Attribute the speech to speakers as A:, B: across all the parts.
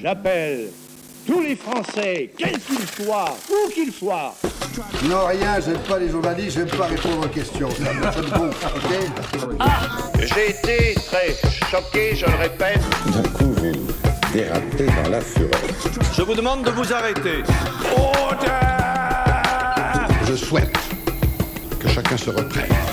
A: J'appelle tous les Français, quels qu'ils soient, où qu'ils soient.
B: Non, rien, j'aime pas les journalistes, j'aime pas répondre aux questions. Ça me ok
A: Ah J'ai été très choqué, je le répète.
C: D'un coup, vous dérapez dans la fureur.
D: Je vous demande de vous arrêter.
B: Je souhaite que chacun se reprenne.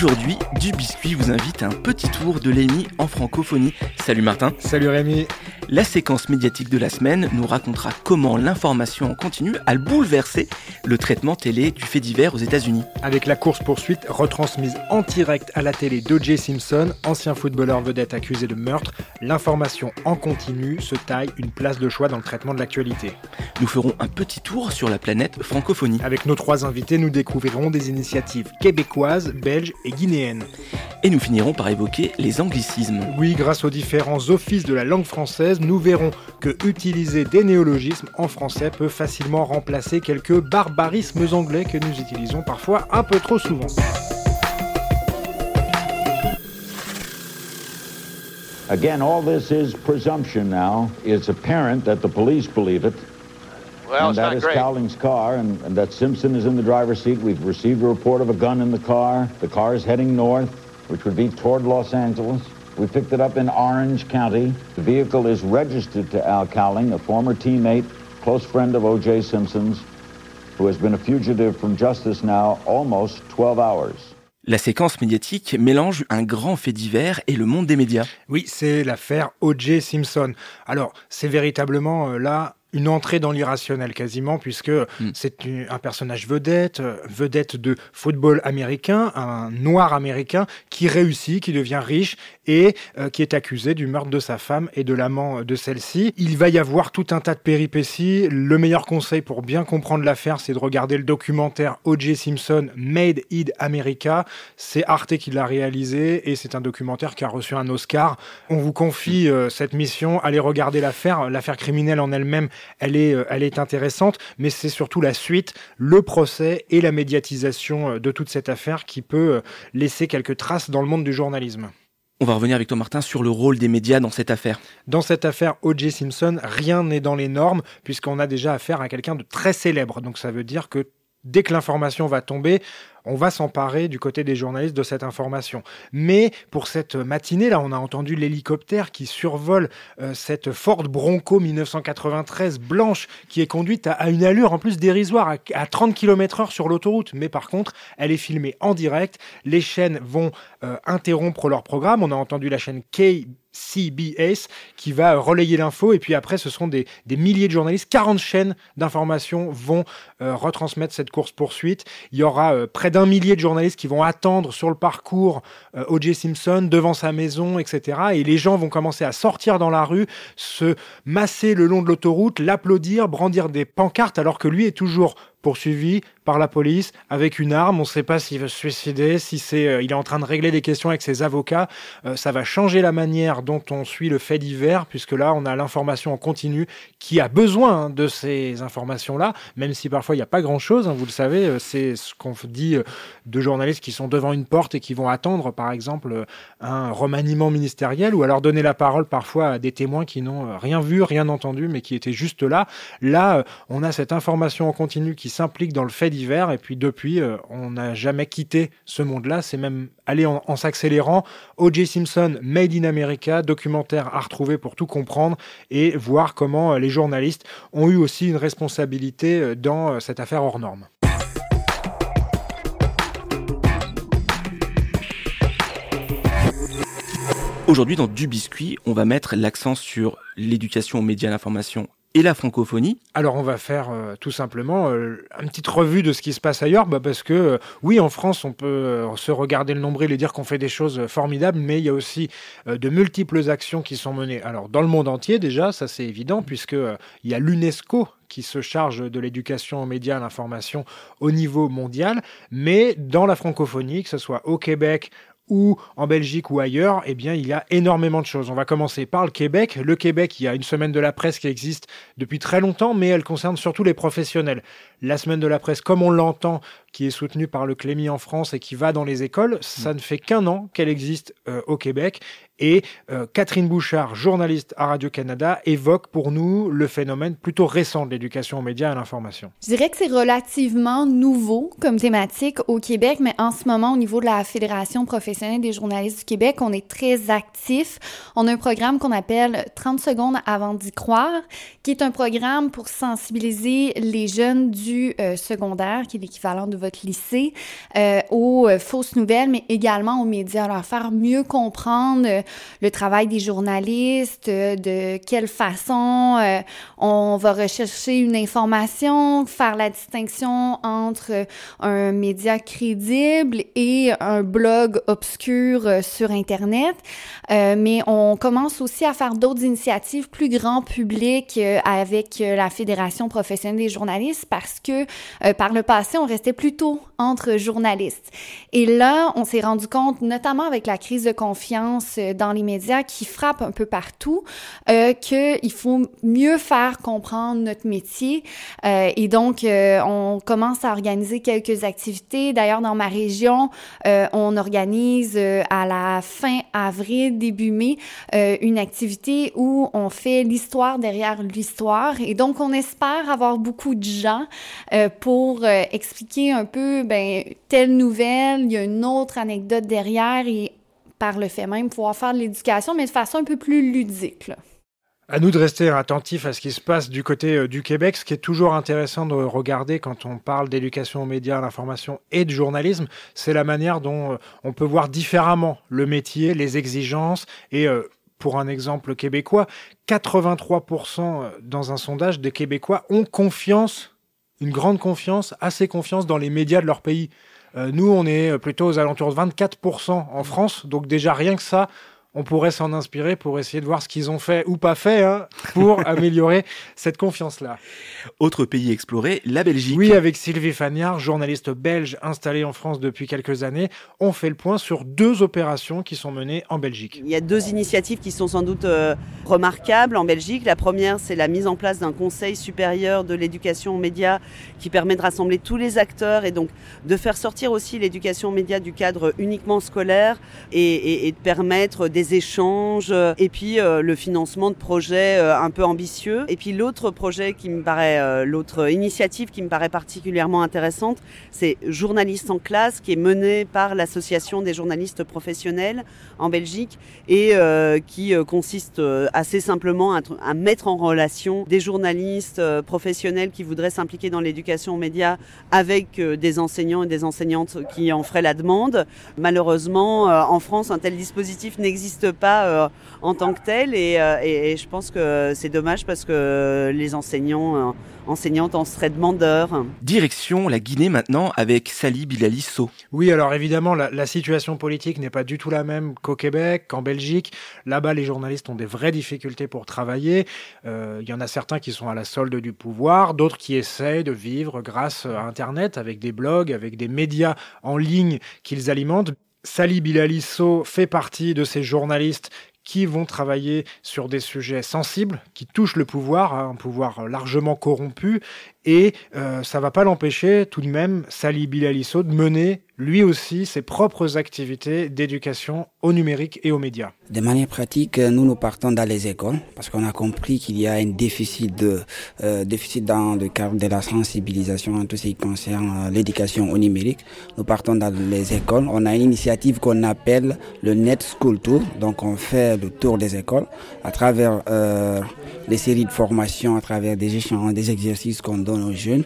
E: Aujourd'hui, Du Biscuit vous invite à un petit tour de l'EMI en francophonie. Salut Martin.
F: Salut Rémi.
E: La séquence médiatique de la semaine nous racontera comment l'information en continu a bouleversé le traitement télé du fait divers aux États-Unis.
F: Avec la course-poursuite retransmise en direct à la télé d'O.J. Simpson, ancien footballeur vedette accusé de meurtre, l'information en continu se taille une place de choix dans le traitement de l'actualité.
E: Nous ferons un petit tour sur la planète francophonie.
F: Avec nos trois invités, nous découvrirons des initiatives québécoises, belges et guinéennes.
E: Et nous finirons par évoquer les anglicismes.
F: Oui, grâce aux différents offices de la langue française, nous verrons que utiliser des néologismes en français peut facilement remplacer quelques barbarismes anglais que nous utilisons parfois un peu trop souvent.
G: Again, all this is presumption now. It's apparent that the police believe it.
A: Well,
G: and that is Cowling's car, and, and that Simpson is in the driver's seat. We've received a report of a gun in the car. The car is heading north, which would be toward Los Angeles. We picked it up in Orange County. The vehicle is registered to Al Cowling, a former teammate, close friend of O.J. Simpson's, who has been a fugitive from justice now almost 12 hours.
E: La séquence médiatique mélange un grand fait divers et le monde des médias.
F: Oui, c'est l'affaire O.J. Simpson. Alors, c'est véritablement euh, là une entrée dans l'irrationnel quasiment, puisque c'est une- un personnage vedette, euh, vedette de football américain, un noir américain qui réussit, qui devient riche et euh, qui est accusé du meurtre de sa femme et de l'amant de celle-ci. Il va y avoir tout un tas de péripéties. Le meilleur conseil pour bien comprendre l'affaire, c'est de regarder le documentaire O.J. Simpson Made in America. C'est Arte qui l'a réalisé et c'est un documentaire qui a reçu un Oscar. On vous confie euh, cette mission, allez regarder l'affaire. L'affaire criminelle en elle-même, elle est, euh, elle est intéressante, mais c'est surtout la suite, le procès et la médiatisation euh, de toute cette affaire qui peut euh, laisser quelques traces dans le monde du journalisme.
E: On va revenir avec toi Martin sur le rôle des médias dans cette affaire.
F: Dans cette affaire O.J. Simpson, rien n'est dans les normes, puisqu'on a déjà affaire à quelqu'un de très célèbre. Donc ça veut dire que dès que l'information va tomber, on va s'emparer du côté des journalistes de cette information. Mais pour cette matinée, là, on a entendu l'hélicoptère qui survole euh, cette Ford Bronco 1993 blanche qui est conduite à, une allure en plus dérisoire, à, à 30 km heure sur l'autoroute. Mais par contre, elle est filmée en direct. Les chaînes vont euh, interrompre leur programme. On a entendu la chaîne K. Qui va relayer l'info et puis après ce seront des, des milliers de journalistes, 40 chaînes d'information vont euh, retransmettre cette course poursuite. Il y aura près d'un millier de journalistes qui vont attendre sur le parcours euh, O.J. Simpson devant sa maison, etc. Et les gens vont commencer à sortir dans la rue, se masser le long de l'autoroute, l'applaudir, brandir des pancartes alors que lui est toujours poursuivi par la police avec une arme. On ne sait pas s'il veut se suicider, si c'est, euh, il est en train de régler des questions avec ses avocats. Euh, ça va changer la manière dont on suit le fait divers, puisque là, on a l'information en continu qui a besoin hein, de ces informations-là, même si parfois il n'y a pas grand-chose. hein, vous le savez, euh, c'est ce qu'on dit de journalistes qui sont devant une porte et qui vont attendre, par exemple, un remaniement ministériel ou alors donner la parole parfois à des témoins qui n'ont rien vu, rien entendu, mais qui étaient juste là. Là, on a cette information en continu qui s'implique dans le fait divers et puis depuis, euh, on n'a jamais quitté ce monde-là. C'est même aller en, s'accélérant. O.J. Simpson, Made in America, documentaire à retrouver pour tout comprendre et voir comment euh, les journalistes ont eu aussi une responsabilité euh, dans cette affaire hors norme.
E: Aujourd'hui dans Du Biscuit, on va mettre l'accent sur l'éducation aux médias, l'information et la francophonie.
F: Alors on va faire euh, tout simplement euh, une petite revue de ce qui se passe ailleurs, bah, parce que euh, oui, en France, on peut se regarder le nombril et dire qu'on fait des choses formidables, mais il y a aussi de multiples actions qui sont menées. Alors dans le monde entier déjà, ça c'est évident, puisque il y a l'UNESCO qui se charge de l'éducation aux médias, à l'information au niveau mondial, mais dans la francophonie, que ce soit au Québec ou en Belgique ou ailleurs, eh bien, il y a énormément de choses. On va commencer par le Québec. Le Québec, il y a une semaine de la presse qui existe depuis très longtemps, mais elle concerne surtout les professionnels. La semaine de la presse, comme on l'entend qui est soutenue par le Clémy en France et qui va dans les écoles. Ça ne fait qu'un an qu'elle existe euh, au Québec et euh, Catherine Bouchard, journaliste à Radio-Canada, évoque pour nous le phénomène plutôt récent de l'éducation aux médias et à l'information.
H: Je dirais que c'est relativement nouveau comme thématique au Québec, mais en ce moment, au niveau de la Fédération professionnelle des journalistes du Québec, on est très actif. On a un programme qu'on appelle 30 secondes avant d'y croire, qui est un programme pour sensibiliser les jeunes du euh, secondaire, qui est l'équivalent de votre lycée, euh, aux euh, fausses nouvelles, mais également aux médias, leur faire mieux comprendre le travail des journalistes, euh, de quelle façon euh, on va rechercher une information, faire la distinction entre un média crédible et un blog obscur euh, sur Internet. mais on commence aussi à faire d'autres initiatives plus grand public avec la Fédération professionnelle des journalistes parce que par le passé, on restait entre journalistes. Et là, on s'est rendu compte, notamment avec la crise de confiance dans les médias qui frappent un peu partout, euh, qu'il faut mieux faire comprendre notre métier. Euh, et donc, euh, on commence à organiser quelques activités. D'ailleurs, dans ma région, euh, on organise euh, à la fin avril, début mai, une activité où on fait l'histoire derrière l'histoire. Et donc, on espère avoir beaucoup de gens pour expliquer un peu, ben, telle nouvelle, il y a une autre anecdote derrière et par le fait même pouvoir faire de l'éducation, mais de façon un peu plus ludique.
F: À nous de rester attentifs à ce qui se passe du côté euh, du Québec. Ce qui est toujours intéressant de regarder quand on parle d'éducation aux médias, à l'information et de journalisme, c'est la manière dont euh, on peut voir différemment le métier, les exigences et euh, pour un exemple québécois, 83% dans un sondage des Québécois ont confiance, une grande confiance, assez confiance dans les médias de leur pays. Euh, nous, on est plutôt aux alentours de 24% en France, donc déjà rien que ça, on pourrait s'en inspirer pour essayer de voir ce qu'ils ont fait ou pas fait hein, pour améliorer cette confiance-là.
E: Autre pays exploré, la Belgique.
F: Oui, avec Sylvie Fagnard, journaliste belge installée en France depuis quelques années, on fait le point sur deux opérations qui sont menées en Belgique.
I: Il y a deux initiatives qui sont sans doute euh, remarquables en Belgique. La première, c'est la mise en place d'un conseil supérieur de l'éducation aux médias qui permet de rassembler tous les acteurs et donc de faire sortir aussi l'éducation aux médias du cadre uniquement scolaire et, et, et de permettre des échanges euh, et puis euh, le financement de projets euh, un peu ambitieux. Et puis l'autre projet qui me paraît, l'autre initiative qui me paraît particulièrement intéressante, c'est Journalistes en classe qui est menée par l'association des journalistes professionnels en Belgique et qui consiste assez simplement à, à, mettre en relation des journalistes professionnels qui voudraient s'impliquer dans l'éducation aux médias avec des enseignants et des enseignantes qui en feraient la demande. Malheureusement, en France, un tel dispositif n'existe n'existe pas euh, en tant que tel et, euh, et, et je pense que c'est dommage parce que les enseignants, euh, enseignantes en seraient demandeurs.
E: Direction la Guinée maintenant avec Sali Bilali So.
F: Oui, alors évidemment, la, la situation politique n'est pas du tout la même qu'au Québec, qu'en Belgique. Là-bas, les journalistes ont des vraies difficultés pour travailler. Il euh, y en a certains qui sont à la solde du pouvoir, d'autres qui essayent de vivre grâce à Internet, avec des blogs, avec des médias en ligne qu'ils alimentent. Sali Bilalisso fait partie de ces journalistes qui vont travailler sur des sujets sensibles, qui touchent le pouvoir, un pouvoir largement corrompu, et euh, ça va pas l'empêcher tout de même, Sali Bilalisso, de mener lui aussi ses propres activités d'éducation au numérique et aux médias.
J: De manière pratique, nous nous partons dans les écoles parce qu'on a compris qu'il y a un déficit de euh, déficit dans le cadre de la sensibilisation en tout ce qui concerne euh, l'éducation au numérique. Nous partons dans les écoles. On a une initiative qu'on appelle le Net School Tour. Donc on fait le tour des écoles à travers euh, des séries de formations, à travers des échanges, des exercices qu'on donne aux jeunes.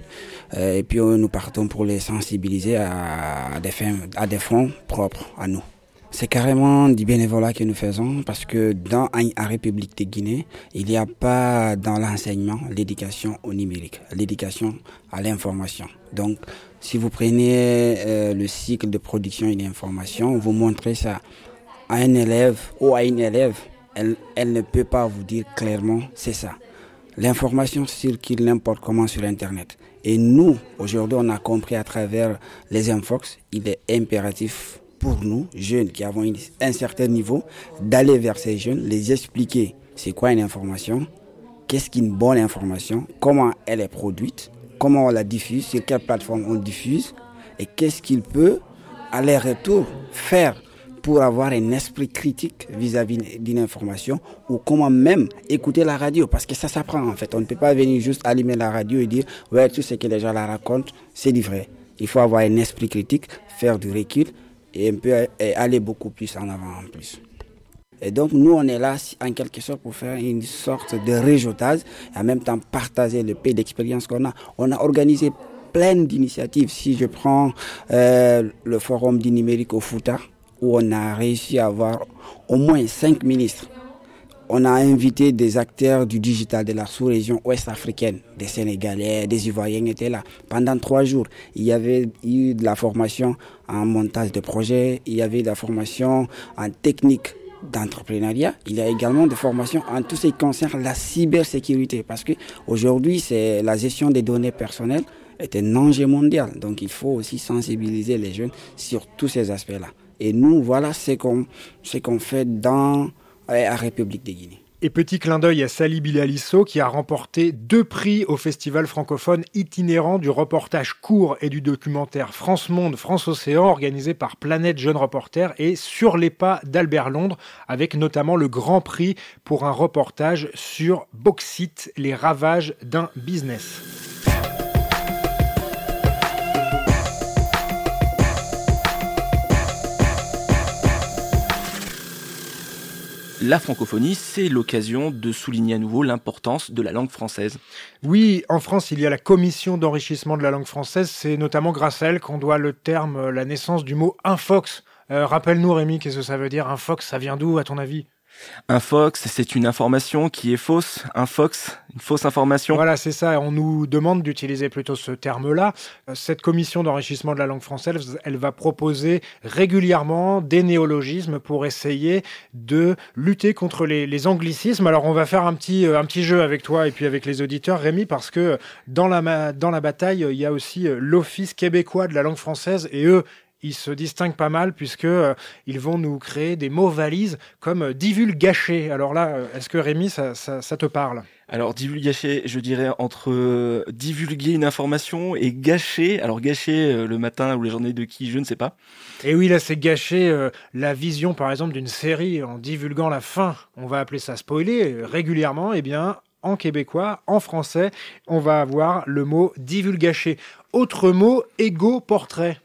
J: Euh, et puis nous partons pour les sensibiliser à, des fins, à des fonds propres à nous. C'est carrément du bénévolat que nous faisons parce que dans la République de Guinée, il n'y a pas dans l'enseignement l'éducation au numérique, l'éducation à l'information. Donc, si vous prenez euh, le cycle de production et d'information, vous montrez ça à un élève ou à une élève, elle ne peut pas vous dire clairement c'est ça. L'information circule n'importe comment sur Internet. Et nous, aujourd'hui, on a compris à travers les infox, il est impératif pour nous, jeunes qui avons un certain niveau, d'aller vers ces jeunes, les expliquer c'est quoi une information, qu'est-ce qu'une bonne information, comment elle est produite, comment on la diffuse, sur quelle plateforme on diffuse, et qu'est-ce qu'il peut, aller-retour, faire pour avoir un esprit critique vis-à-vis d'une information ou comment même écouter la radio parce que ça s'apprend en fait. On ne peut pas venir juste allumer la radio et dire ouais tout ce que les gens la racontent c'est du vrai. Il faut avoir un esprit critique, faire du recul et un peu aller beaucoup plus en avant en plus. Et donc nous on est là en quelque sorte pour faire une sorte de réseautage et en même temps partager le pays d'expérience qu'on a. On a organisé plein d'initiatives. Si je prends euh, le forum du numérique au Fouta, où on a réussi à avoir au moins cinq ministres. On a invité des acteurs du digital de la sous-région ouest africaine, des Sénégalais, des Ivoiriens étaient là. Pendant trois jours, il y avait eu de la formation en montage de projets, il y avait de la formation en technique d'entrepreneuriat. Il y a également des formations en tout ce qui concerne la cybersécurité, parce que aujourd'hui, c'est la gestion des données personnelles est un enjeu mondial. Donc, il faut aussi sensibiliser les jeunes sur tous ces aspects-là. Et nous, voilà ce qu'on fait dans la République de Guinée.
F: Et petit clin d'œil à Sali Bilalisso qui a remporté deux prix au festival francophone itinérant du reportage court et du documentaire France Monde, France Océan organisé par Planète Jeunes Reporters et sur les pas d'Albert Londres avec notamment le grand prix pour un reportage sur Bauxite, les ravages d'un business.
E: La francophonie, c'est l'occasion de souligner à nouveau l'importance de la langue française.
F: Oui, en France, il y a la commission d'enrichissement de la langue française. C'est notamment grâce à elle qu'on doit le terme, la naissance du mot infox. Euh, rappelle-nous, Rémi, qu'est-ce que ça veut dire? Infox Ça vient d'où, à ton avis?
E: Un fox, c'est une information qui est fausse. Un fox, une fausse information.
F: Voilà, c'est ça. On nous demande d'utiliser plutôt ce terme-là. Euh, cette commission d'enrichissement de la langue française, elle va proposer régulièrement des néologismes pour essayer de lutter contre les, anglicismes. Alors, on va faire un petit, euh, un petit jeu avec toi et puis avec les auditeurs, Rémi, parce que dans la, dans la bataille, il y a aussi euh, l'Office québécois de la langue française et eux, ils se distinguent pas mal puisque euh, ils vont nous créer des mots valises comme euh. Alors là, euh, est-ce que Rémi, ça, te parle?
E: Alors divulgacher, je dirais entre divulguer une information et gâcher. Alors gâcher le matin ou les journées de qui, je ne sais pas.
F: Et oui, là c'est gâcher la vision par exemple d'une série en divulguant la fin. On va appeler ça spoiler régulièrement. Eh bien, en québécois, en français, on va avoir le mot divulgacher. Autre mot, égo portrait.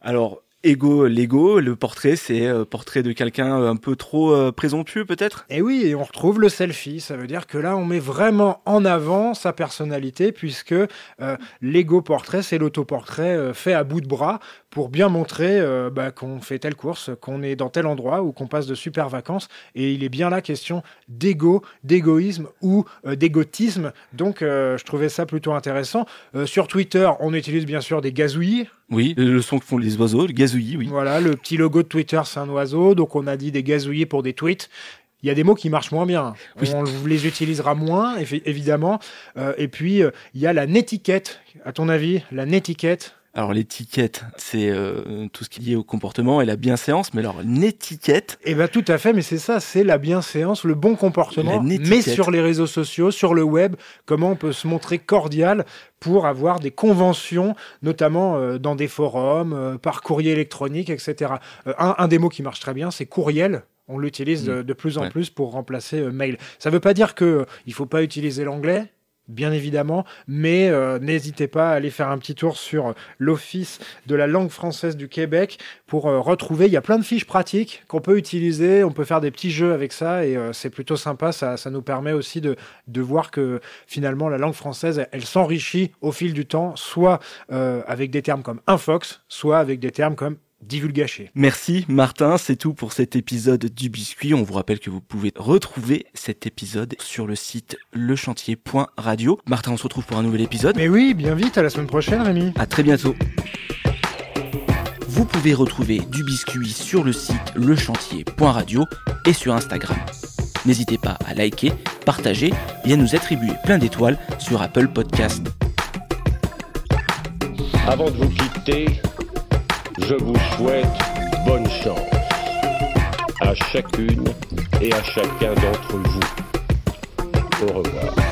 E: Alors, Ego, l'ego, le portrait, c'est euh, portrait de quelqu'un euh, un peu trop euh, présomptueux peut-être?
F: Et oui, et on retrouve le selfie. Ça veut dire que là, on met vraiment en avant sa personnalité puisque l'ego portrait, c'est l'autoportrait fait à bout de bras pour bien montrer bah, qu'on fait telle course, qu'on est dans tel endroit ou qu'on passe de super vacances. Et il est bien là question d'ego, d'égoïsme ou d'égotisme. Donc, je trouvais ça plutôt intéressant. sur Twitter, on utilise bien sûr des gazouilles
E: oui, le son que font les oiseaux, le gazouillis, oui.
F: Voilà, le petit logo de Twitter, c'est un oiseau, donc on a dit des gazouillis pour des tweets. Il y a des mots qui marchent moins bien. On les utilisera moins, évidemment. Euh, et puis, euh, il y a la netiquette. À ton avis, la netiquette,
E: alors l'étiquette, c'est euh, tout ce qui est lié au comportement et la bienséance, mais alors une étiquette
F: Eh bien tout à fait, mais c'est ça, c'est la bienséance, le bon comportement, mais sur les réseaux sociaux, sur le web, comment on peut se montrer cordial pour avoir des conventions, notamment euh, dans des forums, euh, par courrier électronique, etc. Un, des mots qui marche très bien, c'est courriel. On l'utilise mm. de, plus en plus pour remplacer mail. Ça ne veut pas dire qu'il ne faut pas utiliser l'anglais, bien évidemment, mais euh, n'hésitez pas à aller faire un petit tour sur l'Office de la langue française du Québec pour euh, retrouver, il y a plein de fiches pratiques qu'on peut utiliser, on peut faire des petits jeux avec ça et euh, c'est plutôt sympa, ça, nous permet aussi de, de, voir que finalement la langue française, elle, s'enrichit au fil du temps, soit avec des termes comme infox, soit avec des termes comme divulgaché.
E: Merci Martin, c'est tout pour cet épisode du biscuit. On vous rappelle que vous pouvez retrouver cet épisode sur le site lechantier.radio. Martin, on se retrouve pour un nouvel épisode.
F: Mais oui, bien vite, à la semaine prochaine Rémi.
E: À très bientôt. Vous pouvez retrouver du biscuit sur le site lechantier.radio et sur Instagram. N'hésitez pas à liker, partager et à nous attribuer plein d'étoiles sur Apple Podcast.
C: Avant de vous quitter, je vous souhaite bonne chance à chacune et à chacun d'entre vous. Au revoir.